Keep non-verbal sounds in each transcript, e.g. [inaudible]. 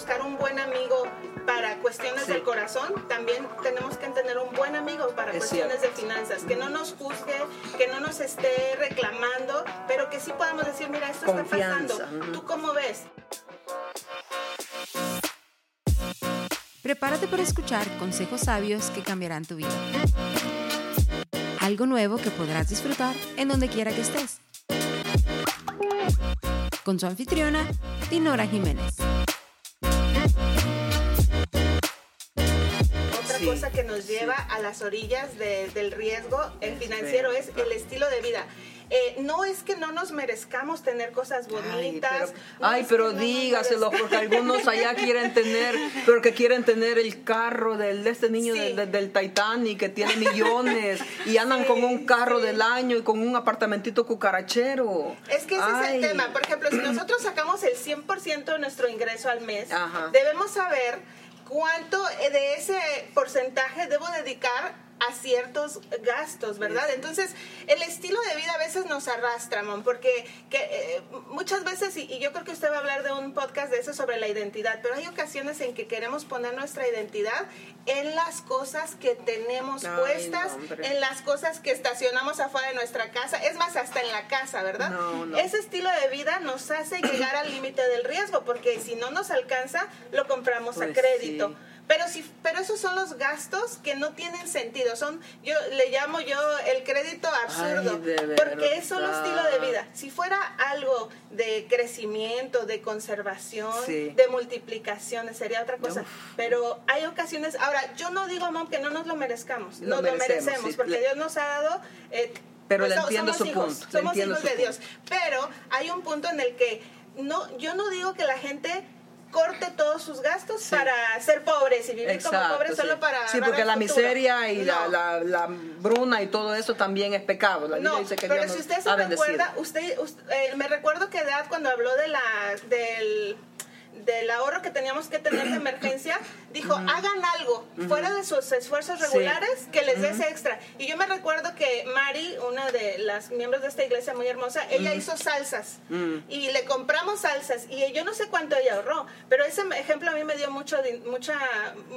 buscar un buen amigo para cuestiones del corazón, también tenemos que tener un buen amigo para cuestiones de finanzas, que no nos juzgue, que no nos esté reclamando, pero que sí podamos decir, mira, esto está pasando. ¿Tú cómo ves? Prepárate para escuchar consejos sabios que cambiarán tu vida. Algo nuevo que podrás disfrutar en donde quiera que estés. Con su anfitriona, Dinora Jiménez. Otra cosa que nos lleva a las orillas del riesgo el financiero es el estilo de vida. Eh, no es que no nos merezcamos tener cosas bonitas. Ay, pero, dígaselo, porque algunos allá [laughs] quieren tener, pero que quieren tener el carro del, de este niño del Titanic que tiene millones y andan con un carro del año y con un apartamentito cucarachero. Es que ese es el tema. Por ejemplo, si nosotros sacamos el 100% de nuestro ingreso al mes, debemos saber cuánto de ese porcentaje debo dedicar a ciertos gastos, ¿verdad? Entonces, el estilo de vida a veces nos arrastra, Mon, porque que, eh, muchas veces, y, yo creo que usted va a hablar de un podcast de eso sobre la identidad, pero hay ocasiones en que queremos poner nuestra identidad en las cosas que tenemos puestas, en las cosas que estacionamos afuera de nuestra casa, es más, hasta en la casa, ¿verdad? Ese estilo de vida nos hace llegar al límite del riesgo, porque si no nos alcanza, lo compramos a pues crédito. Pero si, pero esos son los gastos que no tienen sentido. Son, yo le llamo yo el crédito absurdo, porque es solo estilo de vida. Si fuera algo de crecimiento, de conservación, de multiplicación, sería otra cosa. Pero hay ocasiones, ahora yo no digo, mom, que no nos lo merezcamos, no lo merecemos, porque Dios nos ha dado eh, pero le entiendo su punto. Somos hijos de Dios. Pero hay un punto en el que no, yo no digo que la gente corte todos sus gastos para ser pobres y vivir como pobres solo para sí porque la miseria y la, la, bruna y todo eso también es pecado. La no, dice que pero si usted se recuerda usted, eh, me recuerdo que Edad cuando habló de la del del ahorro que teníamos que tener de emergencia, dijo, hagan algo fuera de sus esfuerzos regulares que les des extra. Y yo me recuerdo que Mari, una de las miembros de esta iglesia muy hermosa, ella hizo salsas y le compramos salsas y yo no sé cuánto ella ahorró, pero ese ejemplo a mí me dio mucho mucha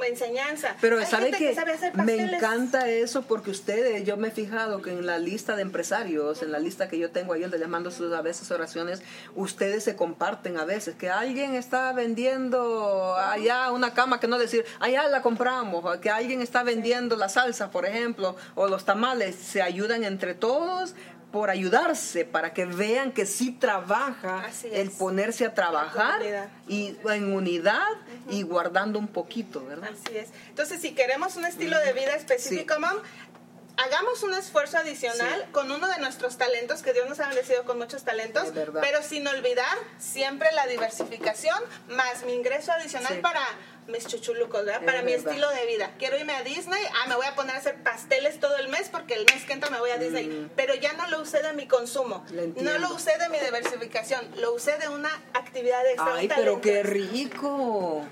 enseñanza. Pero sabe que, me encanta eso porque ustedes, yo me he fijado que en la lista de empresarios, en la lista que yo tengo ahí donde les mando sus a veces oraciones, ustedes se comparten a veces que alguien está vendiendo allá una cama que no decir, allá la compramos, que alguien está vendiendo la salsa, por ejemplo, o los tamales, se ayudan entre todos por ayudarse, para que vean que sí trabaja el ponerse a trabajar y en unidad y guardando un poquito, ¿verdad? Así es. Entonces, si queremos un estilo de vida específico, mam, hagamos un esfuerzo adicional con uno de nuestros talentos, que Dios nos ha bendecido con muchos talentos, pero sin olvidar siempre la diversificación, más mi ingreso adicional para mis chuchulucos, ¿verdad? para mi estilo de vida. Quiero irme a Disney, ah, me voy a poner a hacer pasteles todo el mes porque el mes que entra me voy a Disney, mm. pero ya no lo usé de mi consumo, no lo usé de mi diversificación, lo usé de una actividad extra. Ay, pero qué rico.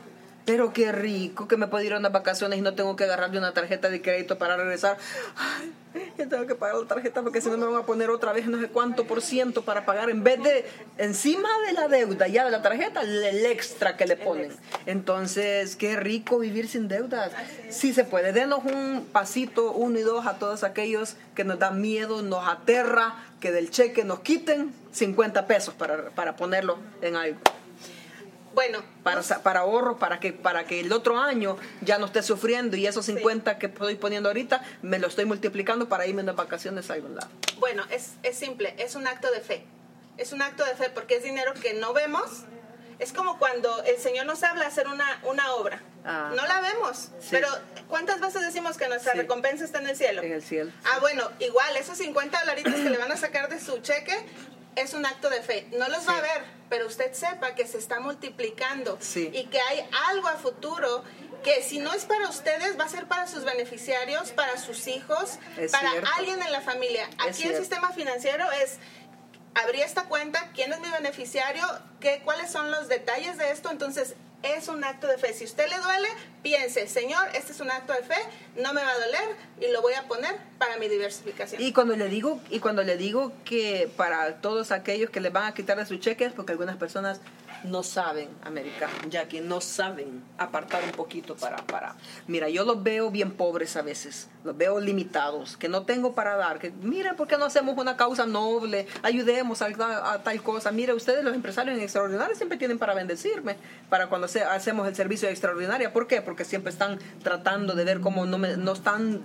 Pero qué rico que me puedo ir a unas vacaciones y no tengo que agarrarle una tarjeta de crédito para regresar. Ay, ya tengo que pagar la tarjeta porque si no me van a poner otra vez no sé cuánto por ciento para pagar en vez de encima de la deuda ya de la tarjeta el extra que le ponen. Entonces, qué rico vivir sin deudas. Sí se puede. Denos un pasito, uno y dos a todos aquellos que nos dan miedo, nos aterra que del cheque nos quiten 50 pesos para, para ponerlo en algo. Bueno, para, para ahorro, para que, para que el otro año ya no esté sufriendo y esos 50 que estoy poniendo ahorita me lo estoy multiplicando para irme de vacaciones a algún lado. Bueno, es, es simple, es un acto de fe. Es un acto de fe porque es dinero que no vemos. Es como cuando el Señor nos habla hacer una, una obra. Ah. no la vemos, pero ¿cuántas veces decimos que nuestra recompensa está en el cielo? En el cielo. Ah, bueno, igual, esos 50 dolaritos que le van a sacar de su cheque, es un acto de fe. No los va a ver, pero usted sepa que se está multiplicando y que hay algo a futuro que si no es para ustedes, va a ser para sus beneficiarios, para sus hijos, para alguien en la familia. Aquí el sistema financiero es abrí esta cuenta, quién es mi beneficiario, qué, cuáles son los detalles de esto, entonces es un acto de fe. Si usted le duele, piense, Señor, este es un acto de fe, no me va a doler y lo voy a poner para mi diversificación. Y cuando le digo y cuando le digo que para todos aquellos que le van a quitar de sus cheques, porque algunas personas no saben, América, Jackie, no saben apartar un poquito para, para. Mira, yo los veo bien pobres a veces, los veo limitados, que no tengo para dar, que mira, ¿por qué no hacemos una causa noble? Ayudemos a, tal cosa. Mira, ustedes los empresarios en extraordinaria siempre tienen para bendecirme, para cuando hacemos el servicio de extraordinaria. ¿Por qué? Porque siempre están tratando de ver cómo no, me, no están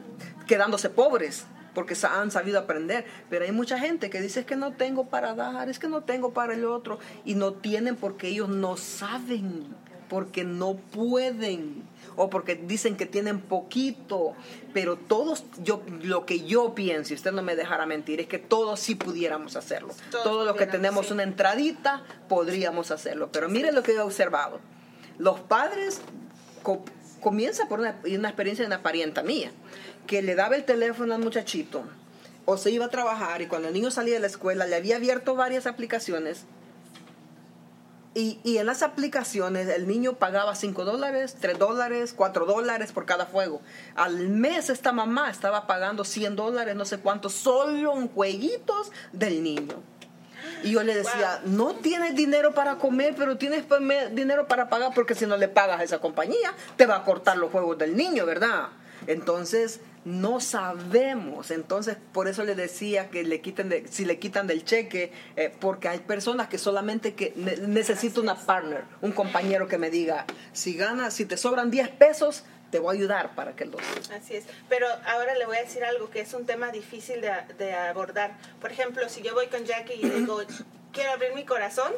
quedándose pobres porque han sabido aprender. Pero hay mucha gente que dice que no tengo para dar, es que no tengo para el otro. Y no tienen porque ellos no saben, porque no pueden. O porque dicen que tienen poquito. Pero todos, yo, lo que yo pienso, y usted no me dejará mentir, es que todos sí pudiéramos hacerlo. Todos, los que tenemos una entradita podríamos hacerlo. Pero mire lo que he observado. Los padres comienza por una, una experiencia de una parienta mía que le daba el teléfono al muchachito o se iba a trabajar y cuando el niño salía de la escuela le había abierto varias aplicaciones y, y en las aplicaciones el niño pagaba 5 dólares, 3 dólares, 4 dólares por cada juego. Al mes esta mamá estaba pagando 100 dólares, no sé cuántos, solo en jueguitos del niño. Y yo le decía, no tienes dinero para comer, pero tienes dinero para pagar, porque si no le pagas a esa compañía, te va a cortar los juegos del niño, ¿verdad? Entonces, no sabemos. Entonces, por eso le decía que le quiten de, si le quitan del cheque, eh, porque hay personas que solamente que necesito una partner, un compañero que me diga, si ganas, si te sobran 10 pesos, te voy a ayudar para que los... Así es, pero ahora le voy a decir algo que es un tema difícil de, de abordar. Por ejemplo, si yo voy con Jackie y digo, [coughs] quiero abrir mi corazón,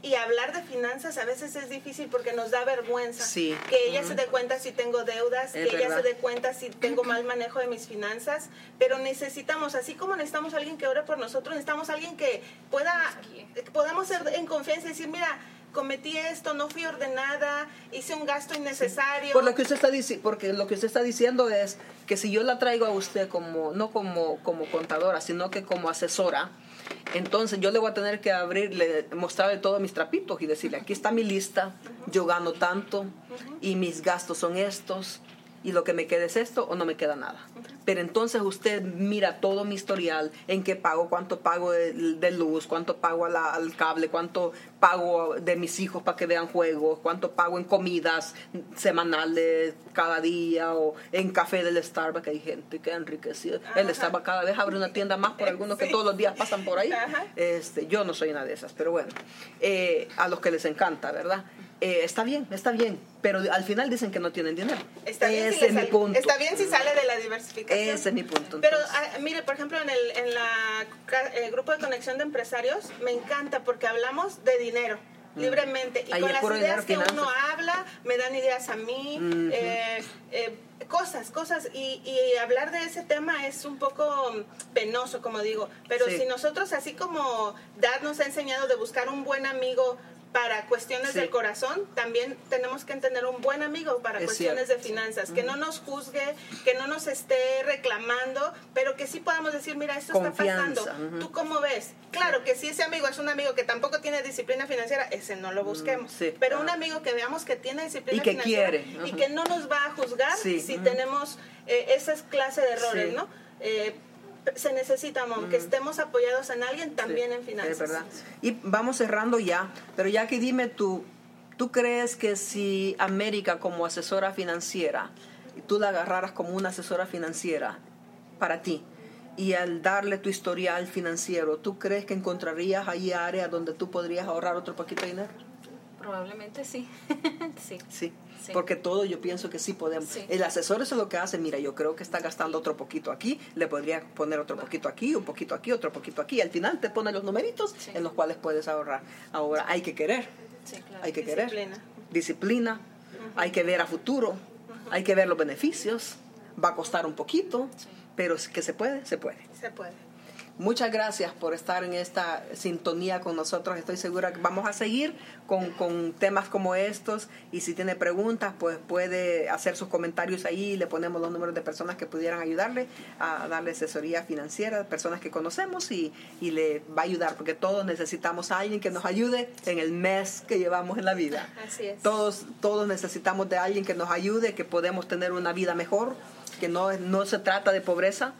y hablar de finanzas a veces es difícil porque nos da vergüenza. Que ella se dé cuenta si tengo deudas, que ella se dé cuenta si tengo mal manejo de mis finanzas, pero necesitamos, así como necesitamos alguien que ore por nosotros, necesitamos alguien que pueda, podamos ser en confianza y decir, mira, cometí esto, no fui ordenada, hice un gasto innecesario. Por lo que usted está porque lo que usted está diciendo es que si yo la traigo a usted como no como como contadora, sino que como asesora, entonces yo le voy a tener que abrirle, mostrarle todos mis trapitos y decirle, aquí está mi lista, yo gano tanto y mis gastos son estos y lo que me queda es esto o no me queda nada. Pero entonces usted mira todo mi historial, en qué pago, cuánto pago de, luz, cuánto pago al cable, cuánto pago de mis hijos para que vean juegos, cuánto pago en comidas semanales cada día o en café del Starbucks, que hay gente que ha enriquecido. El Starbucks cada vez abre una tienda más por algunos que todos los días pasan por ahí. Este, yo no soy una de esas, pero bueno, eh, a los que les encanta, ¿verdad? Eh, está bien, está bien, pero al final dicen que no tienen dinero. Está bien, Ese si es mi punto. Está bien si sale de la diversificación. Ese es mi punto. Pero ah, mire, por ejemplo, en el en la, el grupo de conexión de empresarios me encanta porque hablamos de dinero mm. libremente y con las ideas que uno habla me dan ideas a mí eh, eh, cosas cosas y, y, hablar de ese tema es un poco penoso como digo pero si nosotros así como Dad nos ha enseñado de buscar un buen amigo para cuestiones del corazón, también tenemos que tener un buen amigo para cuestiones de finanzas, que no nos juzgue, que no nos esté reclamando, pero que sí podamos decir, mira, esto está pasando, ¿tú cómo ves? Claro que si ese amigo es un amigo que tampoco tiene disciplina financiera, ese no lo busquemos, pero un amigo que veamos que tiene disciplina y que financiera quiere. y que no nos va a juzgar si tenemos eh, esas clases de errores, ¿no? Eh, se necesita, que estemos apoyados en alguien también en finanzas. Es verdad. Y vamos cerrando ya, pero ya que dime tú, ¿tú crees que si América como asesora financiera, tú la agarraras como una asesora financiera para ti, y al darle tu historial financiero, ¿tú crees que encontrarías ahí áreas donde tú podrías ahorrar otro poquito de dinero? Probablemente [laughs] sí. sí. Sí. Porque todo yo pienso que sí podemos. El asesor eso es lo que hace, mira, yo creo que está gastando otro poquito aquí, le podría poner otro poquito aquí, un poquito aquí, otro poquito aquí. Al final te pone los numeritos en los cuales puedes ahorrar. Ahora hay que querer. Hay que querer. Disciplina. Hay que ver a futuro. Hay que ver los beneficios. Va a costar un poquito, pero que se puede, se puede. Se puede. Muchas gracias por estar en esta sintonía con nosotros. Estoy segura que vamos a seguir con, con, temas como estos y si tiene preguntas, pues puede hacer sus comentarios ahí. Le ponemos los números de personas que pudieran ayudarle a darle asesoría financiera, personas que conocemos y, y le va a ayudar porque todos necesitamos a alguien que nos ayude en el mes que llevamos en la vida. Así es. Todos, todos necesitamos de alguien que nos ayude, que podemos tener una vida mejor, que no, no se trata de pobreza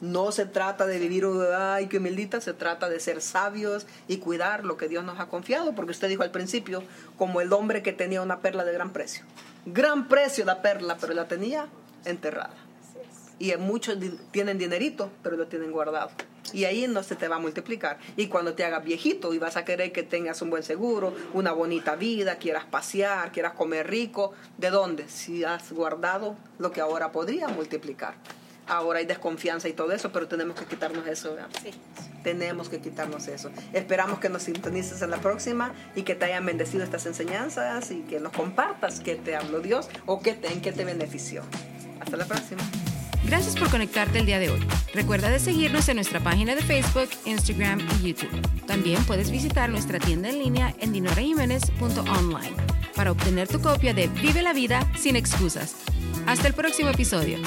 No. se trata de vivir, ay, qué humildita, se trata de ser sabios y cuidar lo que Dios nos ha confiado, porque usted dijo al principio, como el hombre que tenía una perla de gran precio. Gran precio la perla, pero la tenía enterrada. Y muchos tienen dinerito, pero lo tienen guardado. Y ahí no se te va a multiplicar. Y cuando te hagas viejito y vas a querer que tengas un buen seguro, una bonita vida, quieras pasear, quieras comer rico, ¿de dónde? Si has guardado lo que ahora podría multiplicar. Ahora hay desconfianza y todo eso, pero tenemos que quitarnos eso. Sí. Tenemos que quitarnos eso. Esperamos que nos sintonices en la próxima y que te hayan bendecido estas enseñanzas y que nos compartas qué te habló Dios o qué te, en qué te benefició. Hasta la próxima. Gracias por conectarte el día de hoy. Recuerda de seguirnos en nuestra página de Facebook, Instagram y YouTube. También puedes visitar nuestra tienda en línea en dinorajiménez.online para obtener tu copia de Vive la vida sin excusas. Hasta el próximo episodio.